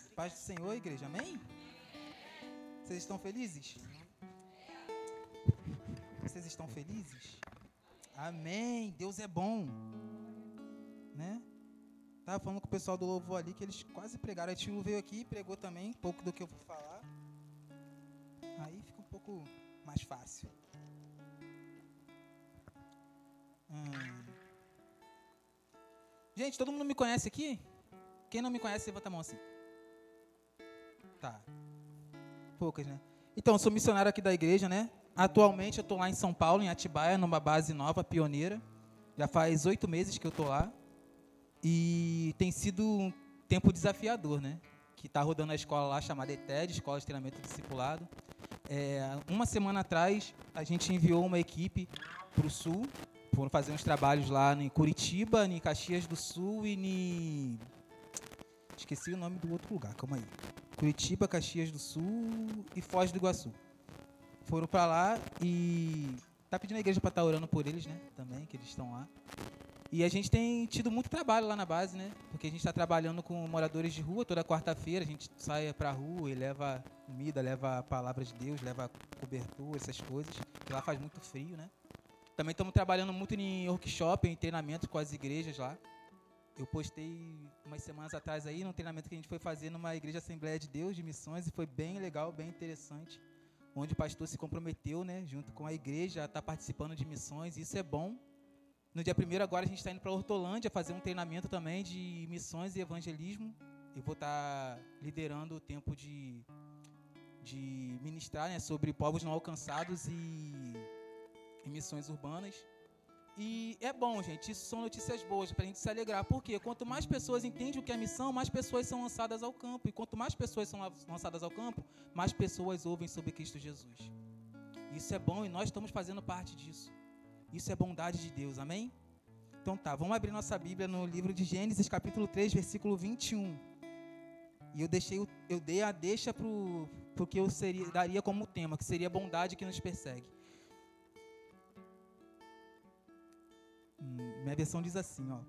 Paz do Senhor, igreja, amém? Vocês estão felizes? Vocês estão felizes? Amém. Deus é bom. Né? Tava falando com o pessoal do louvor ali que eles quase pregaram. A tio veio aqui e pregou também pouco do que eu vou falar. Aí fica um pouco mais fácil. Hum. Gente, todo mundo me conhece aqui? Quem não me conhece, levanta a mão assim. Tá. Poucas, né? Então, eu sou missionário aqui da igreja, né? Atualmente eu estou lá em São Paulo, em Atibaia, numa base nova, pioneira. Já faz oito meses que eu estou lá. E tem sido um tempo desafiador, né? Que está rodando a escola lá chamada ETED, Escola de Treinamento Discipulado. É, uma semana atrás, a gente enviou uma equipe para o Sul. Foram fazer uns trabalhos lá em Curitiba, em Caxias do Sul e em... Esqueci o nome do outro lugar, calma aí. Curitiba, Caxias do Sul e Foz do Iguaçu. Foram para lá e tá pedindo a igreja para estar tá orando por eles, né? Também, que eles estão lá. E a gente tem tido muito trabalho lá na base, né? Porque a gente está trabalhando com moradores de rua toda quarta-feira. A gente sai para a rua e leva comida, leva a palavra de Deus, leva cobertura, essas coisas. Que lá faz muito frio, né? Também estamos trabalhando muito em workshop, em treinamento com as igrejas lá. Eu postei umas semanas atrás aí num treinamento que a gente foi fazer numa igreja Assembleia de Deus de Missões e foi bem legal, bem interessante, onde o pastor se comprometeu, né, junto com a igreja, a estar tá participando de missões. Isso é bom. No dia primeiro agora a gente está indo para Hortolândia fazer um treinamento também de missões e evangelismo. Eu vou estar tá liderando o tempo de de ministrar né, sobre povos não alcançados e, e missões urbanas. E é bom, gente, isso são notícias boas para a gente se alegrar. Porque quanto mais pessoas entendem o que é missão, mais pessoas são lançadas ao campo. E quanto mais pessoas são lançadas ao campo, mais pessoas ouvem sobre Cristo Jesus. Isso é bom e nós estamos fazendo parte disso. Isso é bondade de Deus, amém? Então tá, vamos abrir nossa Bíblia no livro de Gênesis, capítulo 3, versículo 21. E eu deixei, eu dei a deixa para o que eu seria, daria como tema, que seria bondade que nos persegue. Minha versão diz assim, ó.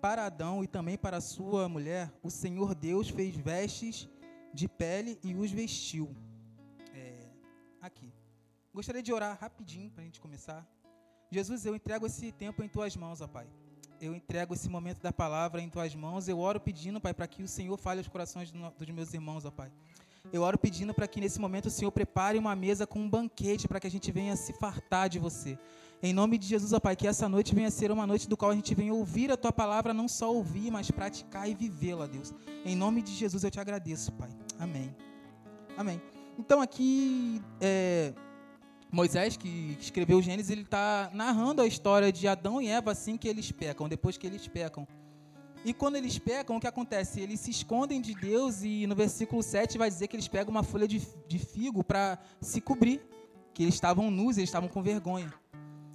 Para Adão e também para sua mulher, o Senhor Deus fez vestes de pele e os vestiu. É, aqui. Gostaria de orar rapidinho para a gente começar. Jesus, eu entrego esse tempo em tuas mãos, ó Pai. Eu entrego esse momento da palavra em tuas mãos. Eu oro pedindo, Pai, para que o Senhor fale os corações dos meus irmãos, ó Pai. Eu oro pedindo para que nesse momento o Senhor prepare uma mesa com um banquete para que a gente venha se fartar de você. Em nome de Jesus, ó Pai, que essa noite venha ser uma noite do qual a gente venha ouvir a Tua palavra, não só ouvir, mas praticar e vivê-la, Deus. Em nome de Jesus eu te agradeço, Pai. Amém. Amém. Então aqui, é, Moisés, que escreveu Gênesis, ele está narrando a história de Adão e Eva assim que eles pecam, depois que eles pecam. E quando eles pecam, o que acontece? Eles se escondem de Deus e no versículo 7 vai dizer que eles pegam uma folha de, de figo para se cobrir, que eles estavam nus, eles estavam com vergonha.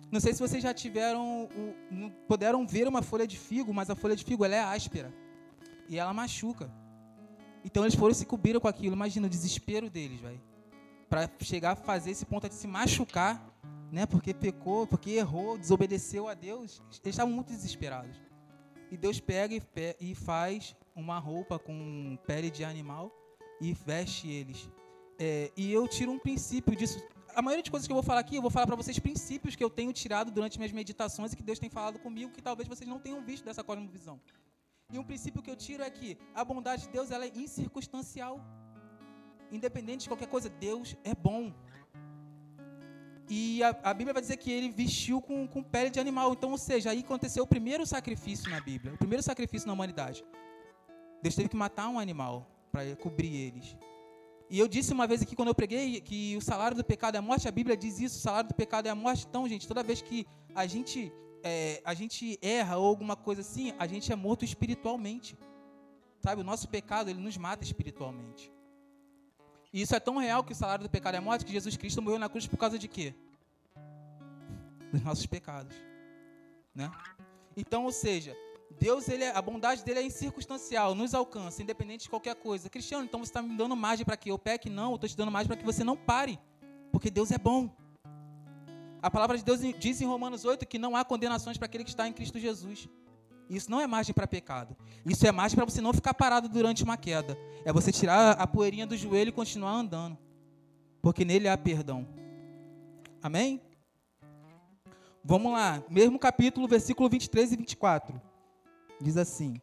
Não sei se vocês já tiveram, puderam ver uma folha de figo, mas a folha de figo ela é áspera e ela machuca. Então eles foram se cobriram com aquilo. Imagina o desespero deles, vai, para chegar a fazer esse ponto de se machucar, né? Porque pecou, porque errou, desobedeceu a Deus. Eles estavam muito desesperados. E Deus pega e, e faz uma roupa com pele de animal e veste eles. É, e eu tiro um princípio disso a maioria de coisas que eu vou falar aqui, eu vou falar para vocês princípios que eu tenho tirado durante minhas meditações e que Deus tem falado comigo que talvez vocês não tenham visto dessa cosmovisão. E um princípio que eu tiro é que a bondade de Deus ela é incircunstancial. Independente de qualquer coisa, Deus é bom. E a, a, Bíblia vai dizer que ele vestiu com, com pele de animal. Então, ou seja, aí aconteceu o primeiro sacrifício na Bíblia, o primeiro sacrifício na humanidade. Deus teve que matar um animal para cobrir eles. E eu disse uma vez aqui, quando eu preguei, que o salário do pecado é a morte. A Bíblia diz isso: o salário do pecado é a morte. Então, gente, toda vez que a gente, é, a gente erra ou alguma coisa assim, a gente é morto espiritualmente. Sabe? O nosso pecado, ele nos mata espiritualmente. E isso é tão real que o salário do pecado é morte que Jesus Cristo morreu na cruz por causa de quê? Dos nossos pecados. Né? Então, ou seja, Deus, ele é, a bondade dele é incircunstancial, nos alcança, independente de qualquer coisa. Cristiano, então você está me dando margem para que eu peque? Não, eu estou te dando margem para que você não pare, porque Deus é bom. A palavra de Deus diz em Romanos 8 que não há condenações para aquele que está em Cristo Jesus. Isso não é margem para pecado. Isso é margem para você não ficar parado durante uma queda. É você tirar a poeirinha do joelho e continuar andando. Porque nele há perdão. Amém? Vamos lá. Mesmo capítulo, versículo 23 e 24. Diz assim: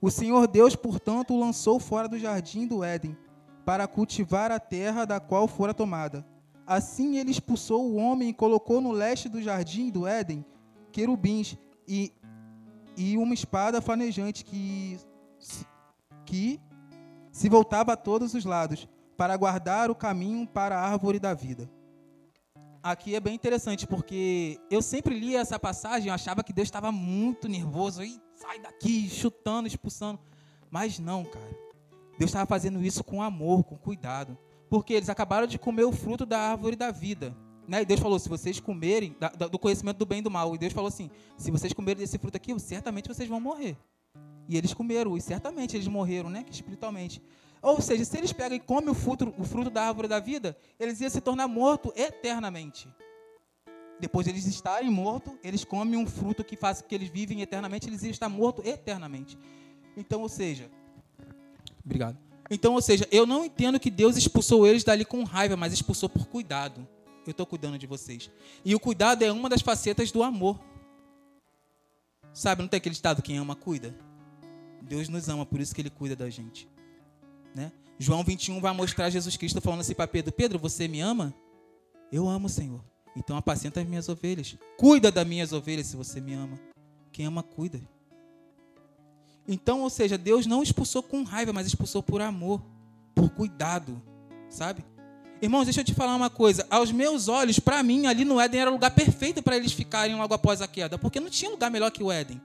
O Senhor Deus, portanto, o lançou fora do jardim do Éden, para cultivar a terra da qual fora tomada. Assim ele expulsou o homem e colocou no leste do jardim do Éden querubins e e uma espada flamejante que, que se voltava a todos os lados para guardar o caminho para a árvore da vida. Aqui é bem interessante porque eu sempre lia essa passagem, eu achava que Deus estava muito nervoso, e sai daqui, chutando, expulsando. Mas não, cara. Deus estava fazendo isso com amor, com cuidado. Porque eles acabaram de comer o fruto da árvore da vida. Né? E Deus falou: se vocês comerem da, da, do conhecimento do bem e do mal. E Deus falou assim: se vocês comerem desse fruto aqui, certamente vocês vão morrer. E eles comeram, e certamente eles morreram, né? Espiritualmente. Ou seja, se eles pegam e comem o fruto, o fruto da árvore da vida, eles iam se tornar mortos eternamente. Depois de eles estarem mortos, eles comem um fruto que faz que eles vivem eternamente, eles iam estar mortos eternamente. Então, ou seja, obrigado. Então, ou seja, eu não entendo que Deus expulsou eles dali com raiva, mas expulsou por cuidado eu estou cuidando de vocês. E o cuidado é uma das facetas do amor. Sabe, não tem aquele estado quem ama cuida? Deus nos ama, por isso que ele cuida da gente. Né? João 21 vai mostrar Jesus Cristo falando assim para Pedro: Pedro, você me ama? Eu amo, Senhor. Então apacenta as minhas ovelhas. Cuida das minhas ovelhas se você me ama. Quem ama, cuida. Então, ou seja, Deus não expulsou com raiva, mas expulsou por amor, por cuidado, sabe? Irmãos, deixa eu te falar uma coisa. Aos meus olhos, para mim, ali no Éden era o lugar perfeito para eles ficarem logo após a queda, porque não tinha lugar melhor que o Éden.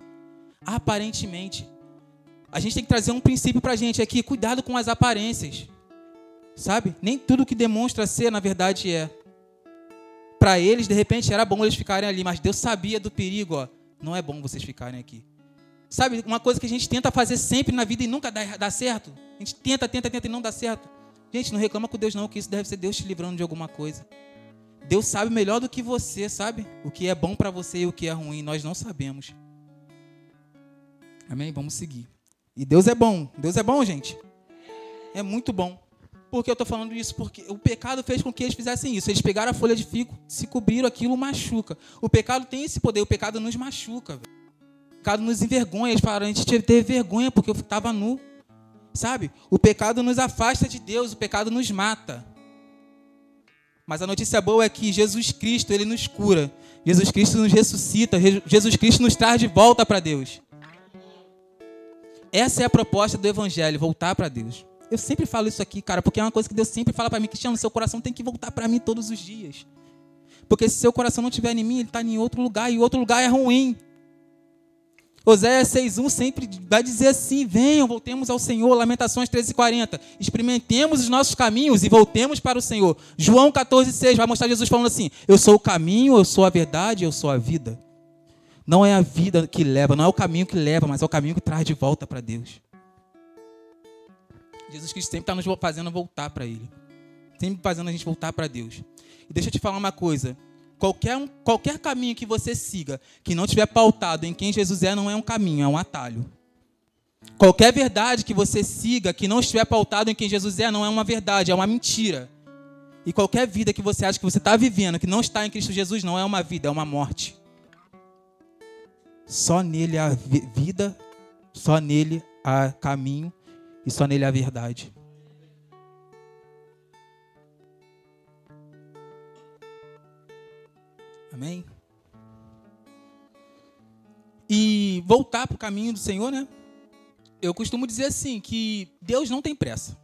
Aparentemente. A gente tem que trazer um princípio para a gente aqui: cuidado com as aparências. Sabe? Nem tudo que demonstra ser, na verdade, é. Para eles, de repente, era bom eles ficarem ali, mas Deus sabia do perigo, ó. Não é bom vocês ficarem aqui. Sabe, uma coisa que a gente tenta fazer sempre na vida e nunca dá, dá certo. A gente tenta, tenta, tenta e não dá certo. Gente, não reclama com Deus não, que isso deve ser Deus te livrando de alguma coisa. Deus sabe melhor do que você, sabe? O que é bom para você e o que é ruim, nós não sabemos. Amém? Vamos seguir. E Deus é bom. Deus é bom, gente. É muito bom. Por que eu estou falando isso? Porque o pecado fez com que eles fizessem isso. Eles pegaram a folha de figo, se cobriram, aquilo machuca. O pecado tem esse poder, o pecado nos machuca. O pecado nos envergonha. Eles falaram, a gente teve vergonha porque eu estava nu. Sabe? O pecado nos afasta de Deus, o pecado nos mata. Mas a notícia boa é que Jesus Cristo, ele nos cura. Jesus Cristo nos ressuscita, Jesus Cristo nos traz de volta para Deus. Essa é a proposta do evangelho, voltar para Deus. Eu sempre falo isso aqui, cara, porque é uma coisa que Deus sempre fala para mim, Cristiano, seu coração tem que voltar para mim todos os dias. Porque se seu coração não estiver em mim, ele está em outro lugar, e outro lugar é ruim. Oséias 6.1 sempre vai dizer assim, venham, voltemos ao Senhor. Lamentações 13.40, experimentemos os nossos caminhos e voltemos para o Senhor. João 14.6 vai mostrar Jesus falando assim, eu sou o caminho, eu sou a verdade, eu sou a vida. Não é a vida que leva, não é o caminho que leva, mas é o caminho que traz de volta para Deus. Jesus Cristo sempre está nos fazendo voltar para Ele. Sempre fazendo a gente voltar para Deus. E deixa eu te falar uma coisa. Qualquer, qualquer caminho que você siga que não estiver pautado em quem Jesus é, não é um caminho, é um atalho. Qualquer verdade que você siga que não estiver pautado em quem Jesus é, não é uma verdade, é uma mentira. E qualquer vida que você acha que você está vivendo, que não está em Cristo Jesus, não é uma vida, é uma morte. Só nele há vida, só nele há caminho e só nele há verdade. Amém? E voltar para o caminho do Senhor, né? Eu costumo dizer assim, que Deus não tem pressa.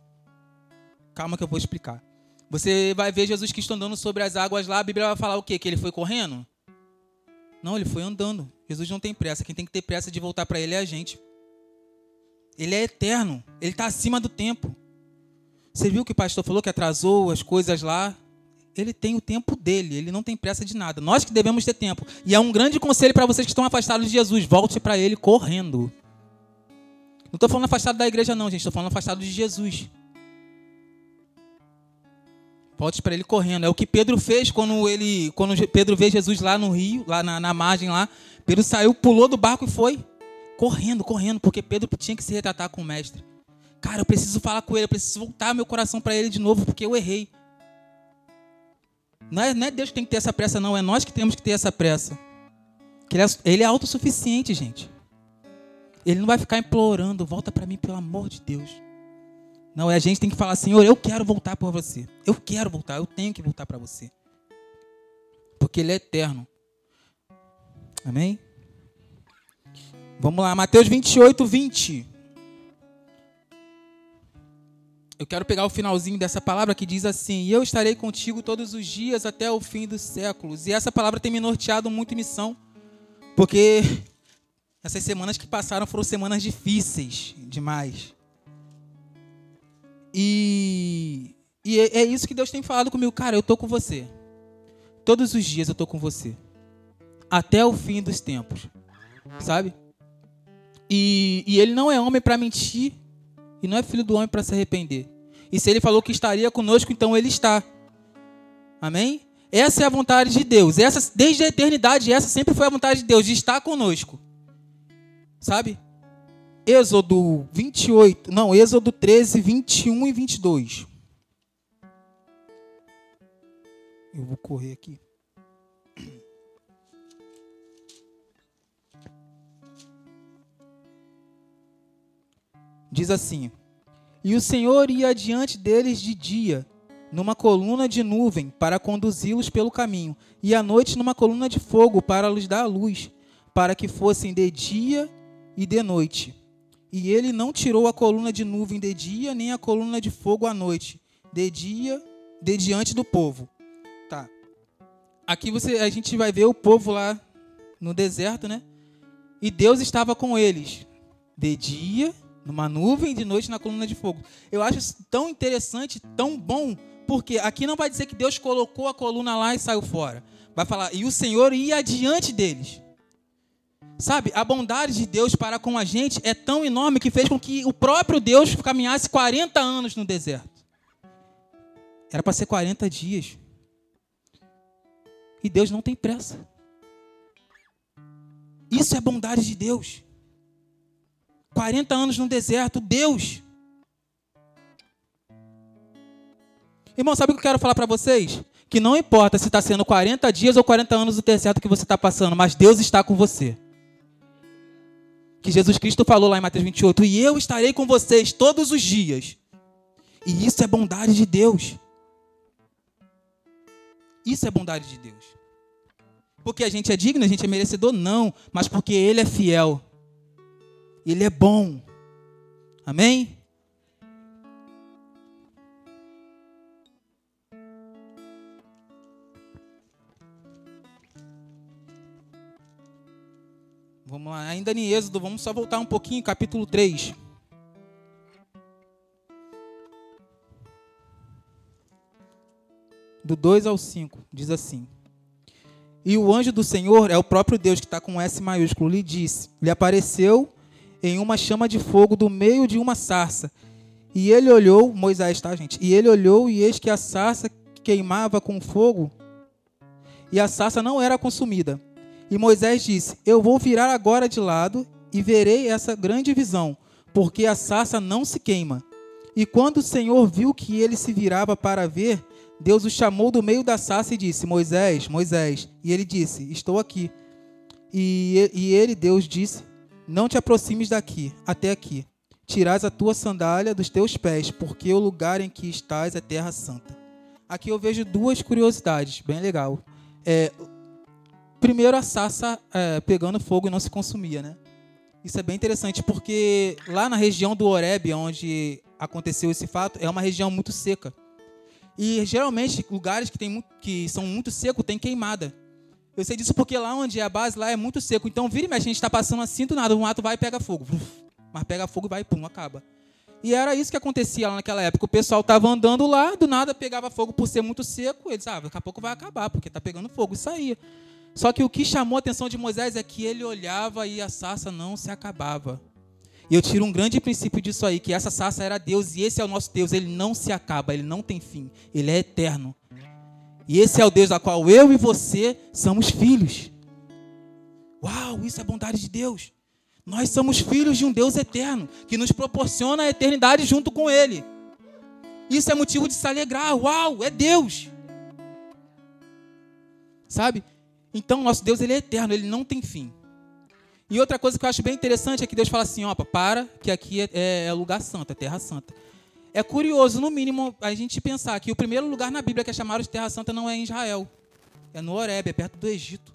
Calma que eu vou explicar. Você vai ver Jesus Cristo andando sobre as águas lá, a Bíblia vai falar o quê? Que ele foi correndo? Não, ele foi andando. Jesus não tem pressa. Quem tem que ter pressa de voltar para ele é a gente. Ele é eterno. Ele está acima do tempo. Você viu que o pastor falou que atrasou as coisas lá? Ele tem o tempo dele, ele não tem pressa de nada. Nós que devemos ter tempo. E é um grande conselho para vocês que estão afastados de Jesus: volte para ele correndo. Não estou falando afastado da igreja, não, gente. Estou falando afastado de Jesus. Volte para ele correndo. É o que Pedro fez quando ele, quando Pedro vê Jesus lá no rio, lá na, na margem lá. Pedro saiu, pulou do barco e foi. correndo, correndo, porque Pedro tinha que se retratar com o mestre. Cara, eu preciso falar com ele, eu preciso voltar meu coração para ele de novo, porque eu errei. Não é, não é, Deus que tem que ter essa pressa, não, é nós que temos que ter essa pressa. Ele é, ele é autossuficiente, gente. Ele não vai ficar implorando, volta para mim, pelo amor de Deus. Não, é a gente tem que falar, Senhor, eu quero voltar por você. Eu quero voltar, eu tenho que voltar para você. Porque Ele é eterno. Amém? Vamos lá, Mateus 28, 20. Eu quero pegar o finalzinho dessa palavra que diz assim: eu estarei contigo todos os dias até o fim dos séculos. E essa palavra tem me norteado muito em missão, porque essas semanas que passaram foram semanas difíceis demais. E, e é, é isso que Deus tem falado comigo, cara. Eu estou com você. Todos os dias eu estou com você. Até o fim dos tempos. Sabe? E, e ele não é homem para mentir e não é filho do homem para se arrepender. E se ele falou que estaria conosco, então ele está. Amém? Essa é a vontade de Deus. Essa, desde a eternidade, essa sempre foi a vontade de Deus, de estar conosco. Sabe? Êxodo 28, não, Êxodo 13, 21 e 22. Eu vou correr aqui. Diz assim: E o Senhor ia adiante deles de dia, numa coluna de nuvem, para conduzi-los pelo caminho, e à noite numa coluna de fogo, para lhes dar a luz, para que fossem de dia e de noite. E ele não tirou a coluna de nuvem de dia, nem a coluna de fogo à noite, de dia, de diante do povo. Tá. Aqui você, a gente vai ver o povo lá no deserto, né? E Deus estava com eles de dia numa nuvem de noite na coluna de fogo. Eu acho isso tão interessante, tão bom, porque aqui não vai dizer que Deus colocou a coluna lá e saiu fora. Vai falar, e o Senhor ia adiante deles. Sabe, a bondade de Deus para com a gente é tão enorme que fez com que o próprio Deus caminhasse 40 anos no deserto. Era para ser 40 dias. E Deus não tem pressa. Isso é bondade de Deus. 40 anos no deserto, Deus. Irmão, sabe o que eu quero falar para vocês? Que não importa se está sendo 40 dias ou 40 anos do deserto que você está passando, mas Deus está com você. Que Jesus Cristo falou lá em Mateus 28, e eu estarei com vocês todos os dias. E isso é bondade de Deus. Isso é bondade de Deus. Porque a gente é digno, a gente é merecedor? Não, mas porque Ele é fiel. Ele é bom. Amém? Vamos lá, ainda em Êxodo, vamos só voltar um pouquinho, capítulo 3. Do 2 ao 5, diz assim: E o anjo do Senhor, é o próprio Deus que está com S maiúsculo, lhe disse: lhe apareceu em uma chama de fogo do meio de uma sarça. E ele olhou, Moisés, tá, gente? E ele olhou e eis que a sarça queimava com fogo e a sarça não era consumida. E Moisés disse: Eu vou virar agora de lado e verei essa grande visão, porque a sarça não se queima. E quando o Senhor viu que ele se virava para ver, Deus o chamou do meio da sarça e disse: Moisés, Moisés. E ele disse: Estou aqui. E, e ele, Deus, disse: não te aproximes daqui, até aqui. Tirás a tua sandália dos teus pés, porque o lugar em que estás é terra santa. Aqui eu vejo duas curiosidades, bem legal. É, primeiro, a sassa é, pegando fogo e não se consumia, né? Isso é bem interessante, porque lá na região do Horeb, onde aconteceu esse fato, é uma região muito seca. E geralmente lugares que, tem, que são muito secos têm queimada. Eu sei disso porque lá onde é a base, lá é muito seco. Então, vira e mexe, a gente está passando assim do nada. Um mato vai e pega fogo. Mas pega fogo e vai pum, acaba. E era isso que acontecia lá naquela época. O pessoal estava andando lá, do nada pegava fogo por ser muito seco. Eles, ah, daqui a pouco vai acabar, porque está pegando fogo. E saía. Só que o que chamou a atenção de Moisés é que ele olhava e a sarça não se acabava. E eu tiro um grande princípio disso aí, que essa sarça era Deus e esse é o nosso Deus. Ele não se acaba, ele não tem fim. Ele é eterno. E esse é o Deus da qual eu e você somos filhos. Uau, isso é bondade de Deus. Nós somos filhos de um Deus eterno, que nos proporciona a eternidade junto com Ele. Isso é motivo de se alegrar. Uau, é Deus. Sabe? Então, nosso Deus ele é eterno, ele não tem fim. E outra coisa que eu acho bem interessante é que Deus fala assim: ó, para, que aqui é, é, é lugar santo, é terra santa. É curioso, no mínimo, a gente pensar que o primeiro lugar na Bíblia que é chamado de Terra Santa não é em Israel, é no Horeb, é perto do Egito.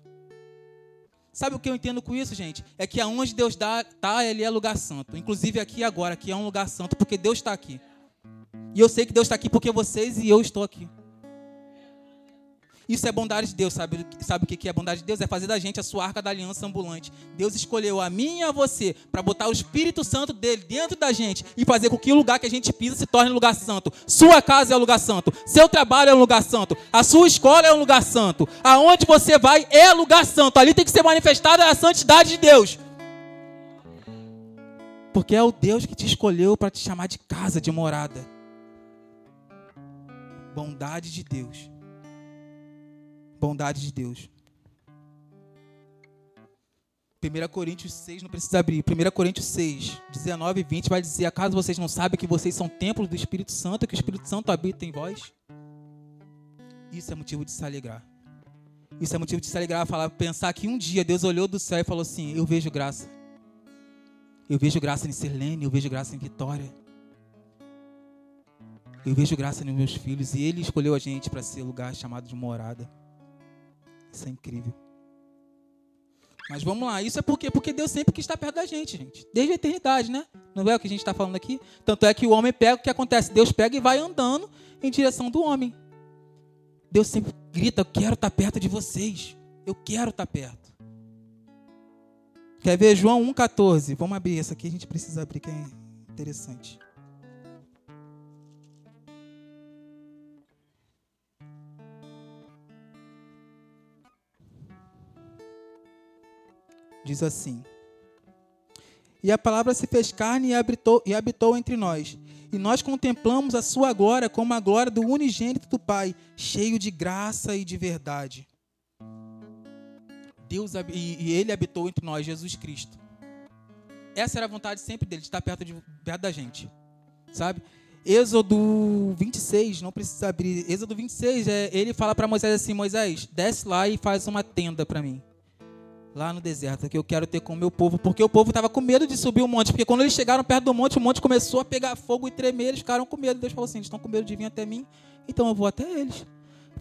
Sabe o que eu entendo com isso, gente? É que aonde Deus está, ele é lugar santo. Inclusive aqui agora, aqui é um lugar santo, porque Deus está aqui. E eu sei que Deus está aqui porque vocês e eu estou aqui. Isso é bondade de Deus, sabe, sabe o que é bondade de Deus? É fazer da gente a sua arca da aliança ambulante. Deus escolheu a mim e a você para botar o Espírito Santo dele dentro da gente e fazer com que o lugar que a gente pisa se torne lugar santo. Sua casa é um lugar santo, seu trabalho é um lugar santo, a sua escola é um lugar santo, aonde você vai é lugar santo. Ali tem que ser manifestada a santidade de Deus. Porque é o Deus que te escolheu para te chamar de casa, de morada. Bondade de Deus bondade de Deus. 1 Coríntios 6, não precisa abrir. 1 Coríntios 6, 19 e 20 vai dizer: Acaso vocês não sabem que vocês são templos do Espírito Santo, que o Espírito Santo habita em vós? Isso é motivo de se alegrar. Isso é motivo de se alegrar, falar, pensar que um dia Deus olhou do céu e falou assim: Eu vejo graça. Eu vejo graça em Sirlene, eu vejo graça em Vitória. Eu vejo graça nos meus filhos. E Ele escolheu a gente para ser lugar chamado de morada. Isso é incrível. Mas vamos lá, isso é por quê? Porque Deus sempre quis estar perto da gente, gente. Desde a eternidade, né? Não é o que a gente está falando aqui? Tanto é que o homem pega, o que acontece? Deus pega e vai andando em direção do homem. Deus sempre grita: Eu quero estar perto de vocês. Eu quero estar perto. Quer ver João 1,14? Vamos abrir essa aqui, a gente precisa abrir, que é interessante. Diz assim: E a palavra se fez carne e habitou, e habitou entre nós. E nós contemplamos a sua glória como a glória do unigênito do Pai, cheio de graça e de verdade. Deus e, ele habitou entre nós, Jesus Cristo. Essa era a vontade sempre dele, de estar perto, de, perto da gente. Sabe? Êxodo 26, não precisa abrir. Êxodo 26, é, ele fala para Moisés assim: Moisés, desce lá e faz uma tenda para mim lá no deserto, que eu quero ter com o meu povo, porque o povo estava com medo de subir o monte, porque quando eles chegaram perto do monte, o monte começou a pegar fogo e tremer, eles ficaram com medo. Deus falou assim: eles estão com medo de vir até mim, então eu vou até eles.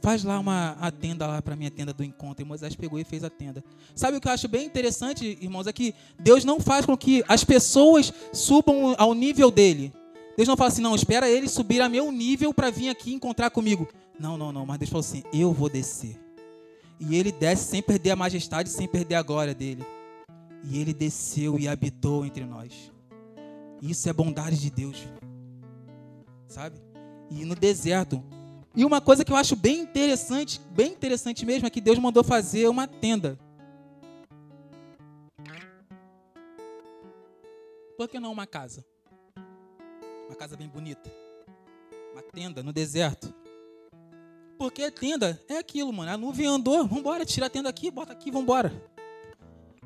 Faz lá uma a tenda lá para minha tenda do encontro. E Moisés pegou e fez a tenda. Sabe o que eu acho bem interessante, irmãos, é que Deus não faz com que as pessoas subam ao nível dele. Deus não fala assim, não, espera eles subir a meu nível para vir aqui encontrar comigo. Não, não, não. Mas Deus falou assim, eu vou descer. E ele desce sem perder a majestade, sem perder a glória dele. E ele desceu e habitou entre nós. Isso é bondade de Deus. Sabe? E no deserto. E uma coisa que eu acho bem interessante, bem interessante mesmo, é que Deus mandou fazer uma tenda. Por que não uma casa? Uma casa bem bonita. Uma tenda no deserto. Porque tenda é aquilo, mano. A nuvem andou, vambora, tira a tenda aqui, bota aqui, vambora.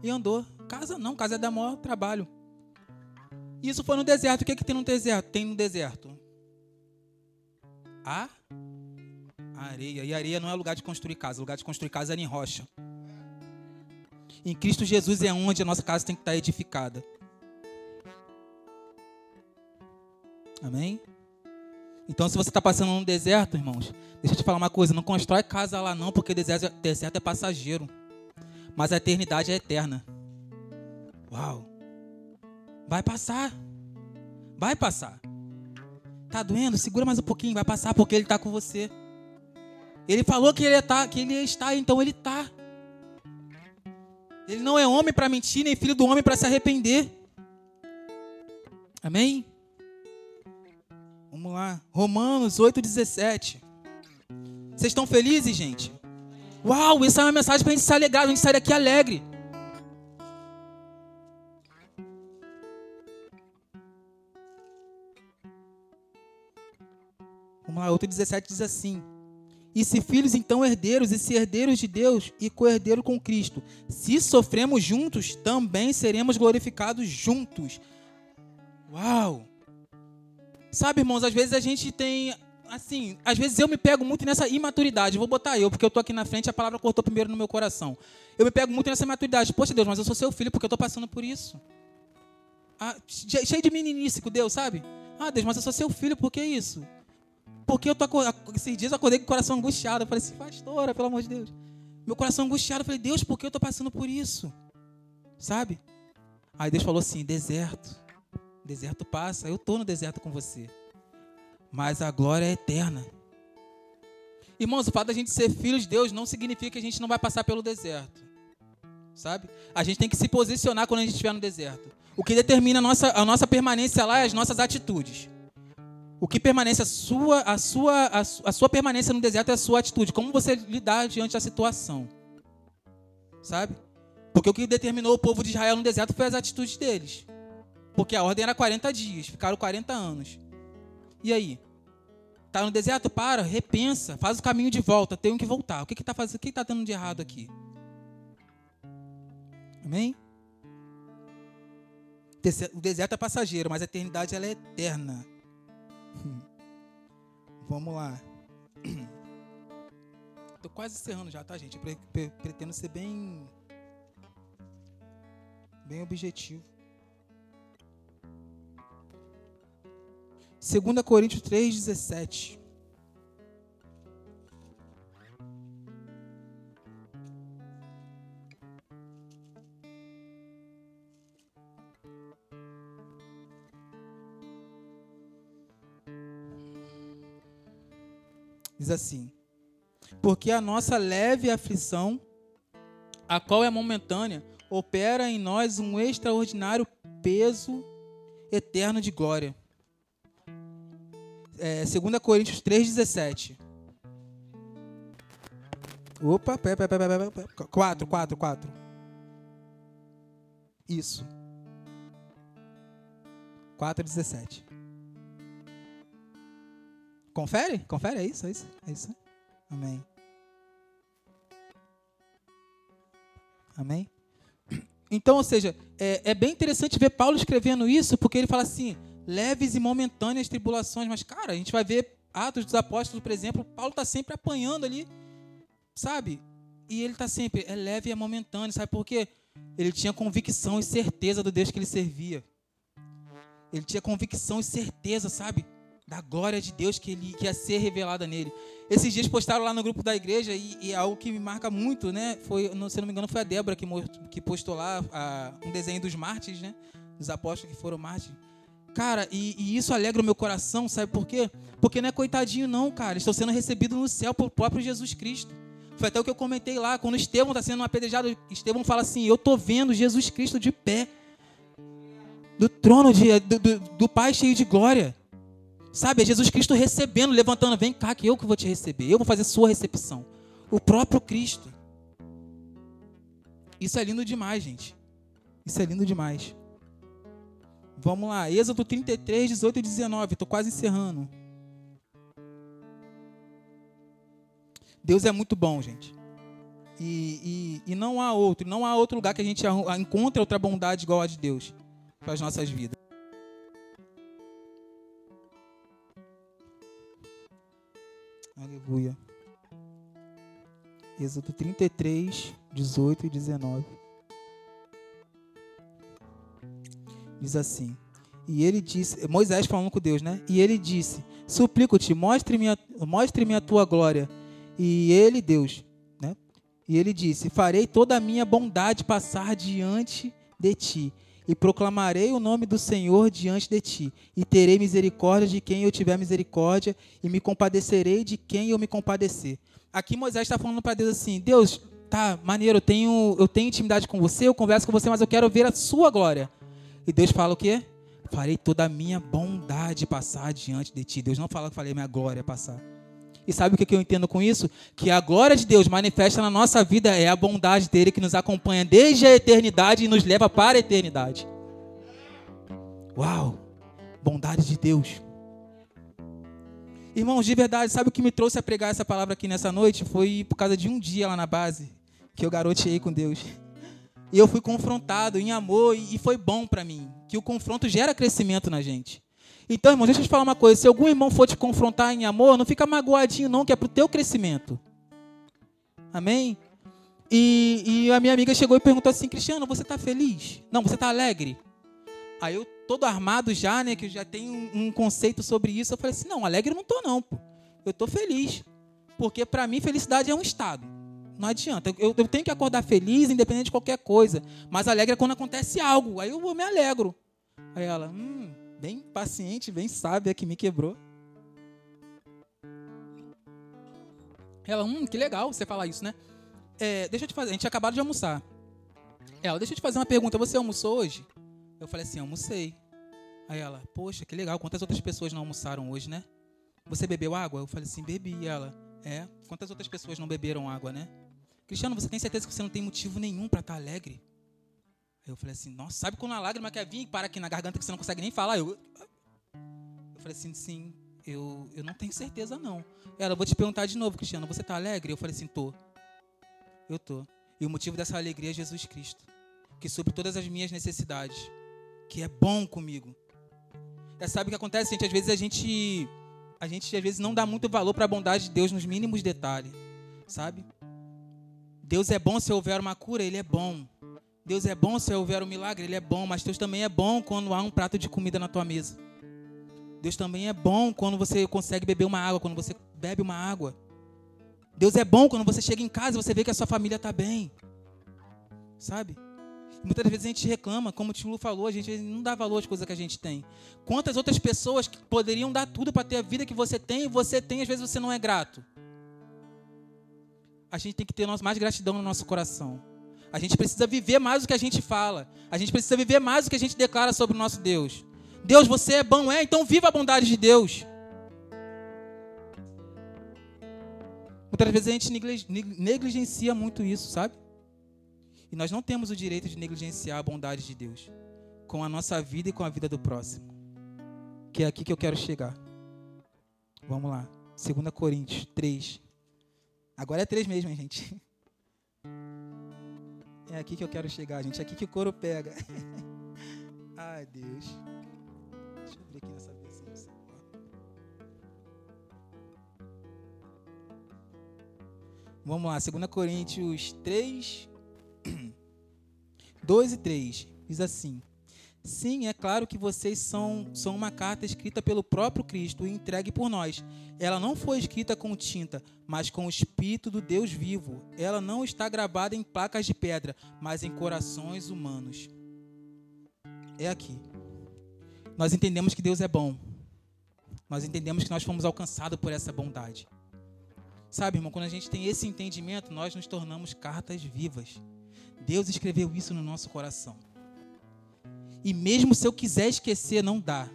E andou. Casa não, casa é da maior trabalho. Isso foi no deserto. O que, é que tem no deserto? Tem no deserto a areia. E areia não é lugar de construir casa. O lugar de construir casa era em rocha. Em Cristo Jesus é onde a nossa casa tem que estar edificada. Amém? Então, se você está passando num deserto, irmãos, deixa eu te falar uma coisa: não constrói casa lá, não, porque deserto, deserto é passageiro. Mas a eternidade é eterna. Uau! Vai passar. Vai passar. Tá doendo? Segura mais um pouquinho, vai passar porque ele está com você. Ele falou que ele, tá, que ele estar, então ele está. Ele não é homem para mentir, nem filho do homem para se arrepender. Amém? Vamos lá. Romanos 8,17. Vocês estão felizes, gente? Uau, essa é uma mensagem para a gente se alegrar, a gente sair daqui alegre. Vamos lá, 8,17 diz assim: E se filhos, então herdeiros, e se herdeiros de Deus e co-herdeiro com Cristo. Se sofremos juntos, também seremos glorificados juntos. Uau! Sabe, irmãos, às vezes a gente tem. Assim, às vezes eu me pego muito nessa imaturidade. Vou botar eu, porque eu tô aqui na frente a palavra cortou primeiro no meu coração. Eu me pego muito nessa imaturidade. Poxa, Deus, mas eu sou seu filho porque eu tô passando por isso. Ah, cheio de meninice com Deus, sabe? Ah, Deus, mas eu sou seu filho, por que isso? Porque eu tô esses dias eu acordei com o coração angustiado. Eu falei assim, pastora, pelo amor de Deus. Meu coração angustiado. Eu falei, Deus, por que eu tô passando por isso? Sabe? Aí Deus falou assim: deserto. Deserto passa. Eu tô no deserto com você. Mas a glória é eterna. Irmãos, o fato da gente ser filho de Deus não significa que a gente não vai passar pelo deserto. Sabe? A gente tem que se posicionar quando a gente estiver no deserto. O que determina a nossa, a nossa permanência lá é as nossas atitudes. O que permanece a sua, a sua, a, a sua permanência no deserto é a sua atitude. Como você lidar diante da situação. Sabe? Porque o que determinou o povo de Israel no deserto foi as atitudes deles. Porque a ordem era 40 dias, ficaram 40 anos. E aí? Tá no deserto? Para, repensa, faz o caminho de volta, tenho que voltar. O que está fazendo? O que está dando de errado aqui? Amém? O deserto é passageiro, mas a eternidade ela é eterna. Vamos lá. Tô quase encerrando já, tá, gente? Pretendo ser bem bem objetivo. 2 Coríntios 3:17. Diz assim: Porque a nossa leve aflição, a qual é momentânea, opera em nós um extraordinário peso eterno de glória. É, 2 Coríntios 3,17. Opa, pé, pé, pé, pé, pé, 4, 4, 4. Isso. 4,17. Confere? Confere, é isso, é isso, é isso. Amém. Amém? Então, ou seja, é, é, bem interessante ver Paulo escrevendo isso, porque ele fala assim, leves e momentâneas tribulações, mas, cara, a gente vai ver Atos dos Apóstolos, por exemplo, Paulo está sempre apanhando ali, sabe? E ele está sempre, é leve e é momentâneo, sabe por quê? Ele tinha convicção e certeza do Deus que ele servia. Ele tinha convicção e certeza, sabe? da glória de Deus que, ele, que ia ser revelada nele. Esses dias postaram lá no grupo da igreja e, e algo que me marca muito, né? Foi, se não me engano, foi a Débora que, que postou lá a, um desenho dos mártires, né? Dos apóstolos que foram mártires. Cara, e, e, isso alegra o meu coração, sabe por quê? Porque não é coitadinho, não, cara. Estão sendo recebidos no céu pelo próprio Jesus Cristo. Foi até o que eu comentei lá, quando Estevão está sendo apedrejado, Estevão fala assim: Eu estou vendo Jesus Cristo de pé, do trono de, do, do, do Pai cheio de glória. Sabe, é Jesus Cristo recebendo, levantando, vem cá que eu que vou te receber, eu vou fazer sua recepção. O próprio Cristo. Isso é lindo demais, gente. Isso é lindo demais. Vamos lá, Êxodo 33, 18 e 19. Estou quase encerrando. Deus é muito bom, gente. E, e, e não há outro, não há outro lugar que a gente encontre outra bondade igual a de Deus para as nossas vidas. Aleluia. Êxodo 33, 18 e 19. Diz assim: E ele disse, Moisés falando com Deus, né? E ele disse: Suplico-te, mostre-me a, mostre a tua glória. E ele, Deus, né? E ele disse: Farei toda a minha bondade passar diante de ti e proclamarei o nome do Senhor diante de ti, e terei misericórdia de quem eu tiver misericórdia, e me compadecerei de quem eu me compadecer. Aqui Moisés está falando para Deus assim: Deus, tá, maneiro, eu tenho, eu tenho intimidade com você, eu converso com você, mas eu quero ver a sua glória. E Deus fala o quê? Farei toda a minha bondade passar diante de ti. Deus não fala que falei minha glória passar. E sabe o que eu entendo com isso? Que a glória de Deus manifesta na nossa vida é a bondade dele que nos acompanha desde a eternidade e nos leva para a eternidade. Uau! Bondade de Deus. Irmãos, de verdade, sabe o que me trouxe a pregar essa palavra aqui nessa noite? Foi por causa de um dia lá na base que eu garoteei com Deus. E eu fui confrontado em amor e foi bom para mim. Que o confronto gera crescimento na gente. Então, irmão, deixa eu te falar uma coisa. Se algum irmão for te confrontar em amor, não fica magoadinho não, que é pro teu crescimento. Amém? E, e a minha amiga chegou e perguntou assim, Cristiano, você está feliz? Não, você está alegre? Aí eu, todo armado já, né, que eu já tenho um, conceito sobre isso, eu falei assim, não, alegre eu não estou não, pô. Eu estou feliz. Porque para mim felicidade é um estado. Não adianta. Eu, eu, tenho que acordar feliz, independente de qualquer coisa. Mas alegre é quando acontece algo. Aí eu me alegro. Aí ela, hum, bem paciente, bem sábia que me quebrou. Ela, hum, que legal você falar isso, né? É, deixa eu te fazer, a gente acabou de almoçar. Ela, deixa eu te fazer uma pergunta, você almoçou hoje? Eu falei assim, almocei. Aí ela, poxa, que legal, quantas outras pessoas não almoçaram hoje, né? Você bebeu água? Eu falei assim, bebi. Ela, é, quantas outras pessoas não beberam água, né? Cristiano, você tem certeza que você não tem motivo nenhum para estar tá alegre? Aí eu falei assim, nossa, sabe quando a lágrima quer vir e para aqui na garganta que você não consegue nem falar? Eu, eu falei assim, sim, eu, eu não tenho certeza não. Ela, vou te perguntar de novo, Cristiano, você está alegre? Eu falei assim, tô. Eu tô. E o motivo dessa alegria é Jesus Cristo, que supre todas as minhas necessidades, que é bom comigo. É, sabe o que acontece, gente? Às vezes a gente a gente às vezes não dá muito valor para a bondade de Deus nos mínimos detalhes, sabe? Deus é bom se houver uma cura, ele é bom. Deus é bom se houver um milagre, ele é bom, mas Deus também é bom quando há um prato de comida na tua mesa. Deus também é bom quando você consegue beber uma água, quando você bebe uma água. Deus é bom quando você chega em casa e você vê que a sua família está bem. Sabe? Muitas vezes a gente reclama, como o Tio Lu falou, a gente não dá valor às coisas que a gente tem. Quantas outras pessoas que poderiam dar tudo para ter a vida que você tem e você tem, às vezes você não é grato. A gente tem que ter mais gratidão no nosso coração. A gente precisa viver mais do que a gente fala. A gente precisa viver mais do que a gente declara sobre o nosso Deus. Deus, você é bom, é? Então viva a bondade de Deus. Muitas vezes a gente negligencia muito isso, sabe? E nós não temos o direito de negligenciar a bondade de Deus com a nossa vida e com a vida do próximo. Que é aqui que eu quero chegar. Vamos lá. 2 Coríntios 3. Agora é 3 mesmo, hein, gente? É aqui que eu quero chegar, gente. É aqui que o couro pega. Ai, Deus. Deixa eu abrir aqui nessa versão. Vamos lá, 2 Coríntios 3, 2 e 3. Diz assim: Sim, é claro que vocês são, são uma carta escrita pelo próprio Cristo e entregue por nós. Ela não foi escrita com tinta, mas com o Espírito do Deus vivo. Ela não está gravada em placas de pedra, mas em corações humanos. É aqui. Nós entendemos que Deus é bom. Nós entendemos que nós fomos alcançados por essa bondade. Sabe, irmão, quando a gente tem esse entendimento, nós nos tornamos cartas vivas. Deus escreveu isso no nosso coração. E mesmo se eu quiser esquecer, não dá.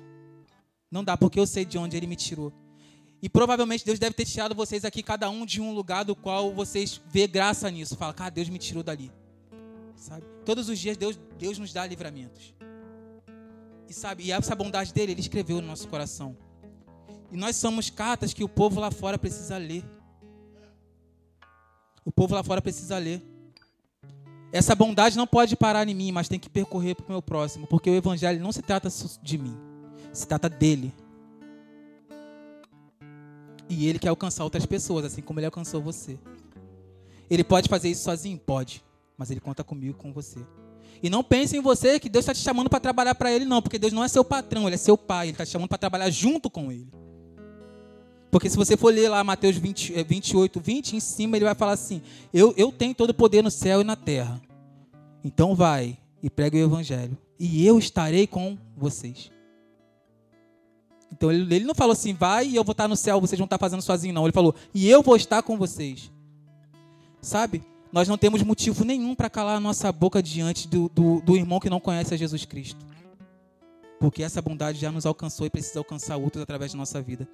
Não dá, porque eu sei de onde ele me tirou. E provavelmente Deus deve ter tirado vocês aqui, cada um de um lugar do qual vocês vê graça nisso. Fala, cara, Deus me tirou dali. Sabe? Todos os dias Deus, Deus nos dá livramentos. E sabe, e essa bondade dele, ele escreveu no nosso coração. E nós somos cartas que o povo lá fora precisa ler. O povo lá fora precisa ler. Essa bondade não pode parar em mim, mas tem que percorrer para o meu próximo, porque o evangelho não se trata de mim, se trata dele. E ele quer alcançar outras pessoas, assim como ele alcançou você. Ele pode fazer isso sozinho? Pode. Mas ele conta comigo com você. E não pense em você que Deus está te chamando para trabalhar para Ele, não. Porque Deus não é seu patrão, Ele é seu pai. Ele está te chamando para trabalhar junto com Ele. Porque se você for ler lá Mateus 20, 28, 20, em cima ele vai falar assim: eu, eu tenho todo o poder no céu e na terra. Então vai e pregue o evangelho. E eu estarei com vocês. Então ele, ele não falou assim, vai e eu vou estar no céu, vocês vão estar fazendo sozinho, não. Ele falou, e eu vou estar com vocês. Sabe? Nós não temos motivo nenhum para calar a nossa boca diante do, do, do irmão que não conhece a Jesus Cristo. Porque essa bondade já nos alcançou e precisa alcançar outros através da nossa vida.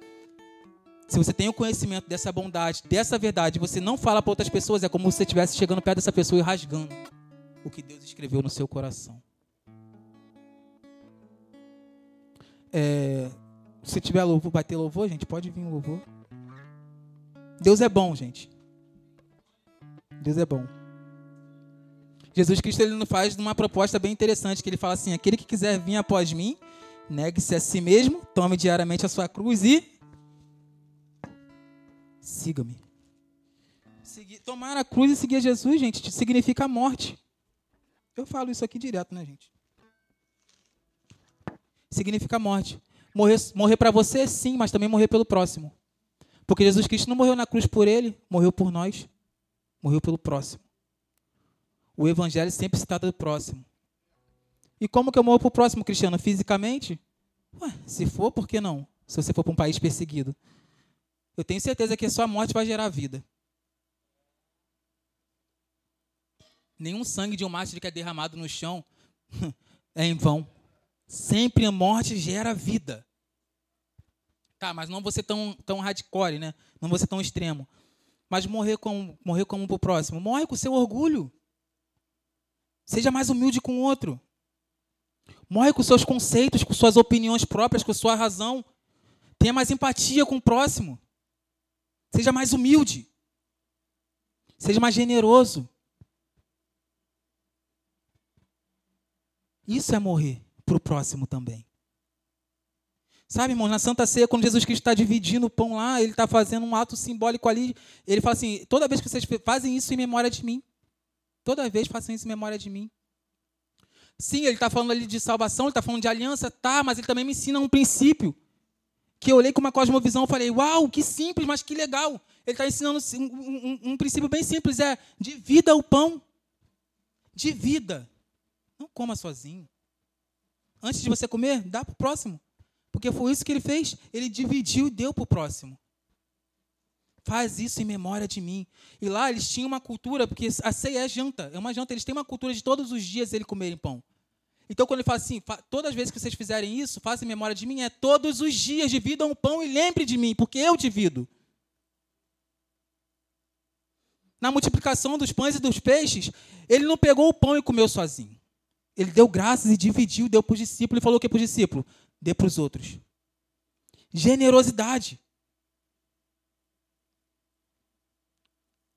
Se você tem o conhecimento dessa bondade, dessa verdade, você não fala para outras pessoas, é como se você estivesse chegando perto dessa pessoa e rasgando o que Deus escreveu no seu coração. É, Se tiver louvor, vai ter louvor, gente? Pode vir louvor. Deus é bom, gente. Deus é bom. Jesus Cristo ele nos faz uma proposta bem interessante, que ele fala assim: aquele que quiser vir após mim, negue-se a si mesmo, tome diariamente a sua cruz e siga-me. Tomar a cruz e seguir Jesus, gente, significa a morte. Eu falo isso aqui direto, né, gente? Significa morte. Morrer, morrer para você, sim, mas também morrer pelo próximo. Porque Jesus Cristo não morreu na cruz por ele, morreu por nós. Morreu pelo próximo. O evangelho sempre se trata do próximo. E como que eu morro para o próximo, Cristiano? Fisicamente? Ué, se for, por que não? Se você for para um país perseguido. Eu tenho certeza que a sua morte vai gerar vida. Nenhum sangue de um mártir que é derramado no chão é em vão. Sempre a morte gera vida. Tá, mas não ser tão, tão hardcore, né? Não ser tão extremo. Mas morrer como, morrer como pro próximo. Morre com seu orgulho. Seja mais humilde com o outro. Morre com seus conceitos, com suas opiniões próprias, com sua razão. Tenha mais empatia com o próximo. Seja mais humilde. Seja mais generoso. Isso é morrer para o próximo também. Sabe, irmãos, na Santa Ceia, quando Jesus Cristo está dividindo o pão lá, ele está fazendo um ato simbólico ali. Ele fala assim: toda vez que vocês fazem isso em memória de mim. Toda vez façam isso em memória de mim. Sim, ele está falando ali de salvação, ele está falando de aliança, tá, mas ele também me ensina um princípio. Que eu olhei com uma cosmovisão e falei, uau, que simples, mas que legal. Ele está ensinando um, um, um, princípio bem simples, é divida o pão. Divida. Não coma sozinho. Antes de você comer, dá para o próximo. Porque foi isso que ele fez. Ele dividiu e deu para o próximo. Faz isso em memória de mim. E lá eles tinham uma cultura, porque a ceia é janta, é uma janta. Eles têm uma cultura de todos os dias ele comerem pão. Então, quando ele fala assim, todas as vezes que vocês fizerem isso, façam em memória de mim, é todos os dias dividam o pão e lembre de mim, porque eu divido. Na multiplicação dos pães e dos peixes, ele não pegou o pão e comeu sozinho. Ele deu graças e dividiu, deu para os discípulos e falou o que para os discípulos? Dê para os outros. Generosidade.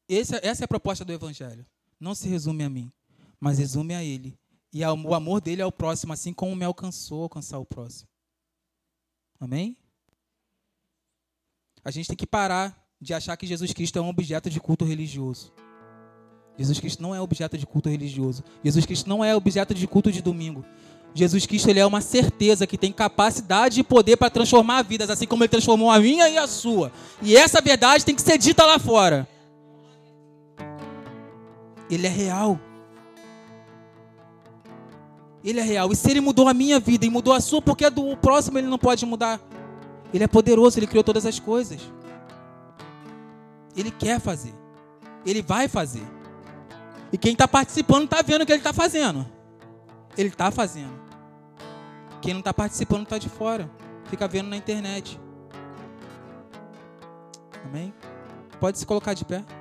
Essa, essa é a proposta do Evangelho. Não se resume a mim, mas resume a Ele. E o amor dele ao próximo, assim como me alcançou alcançar o próximo. Amém? A gente tem que parar de achar que Jesus Cristo é um objeto de culto religioso. Jesus Cristo não é objeto de culto religioso. Jesus Cristo não é objeto de culto de domingo. Jesus Cristo ele é uma certeza que tem capacidade e poder para transformar vidas, assim como ele transformou a minha e a sua. E essa verdade tem que ser dita lá fora. Ele é real. Ele é real. E se ele mudou a minha vida e mudou a sua, porque do próximo ele não pode mudar? Ele é poderoso, ele criou todas as coisas. Ele quer fazer. Ele vai fazer. E quem está participando está vendo o que ele está fazendo. Ele está fazendo. Quem não está participando está de fora. Fica vendo na internet. Amém? Pode se colocar de pé.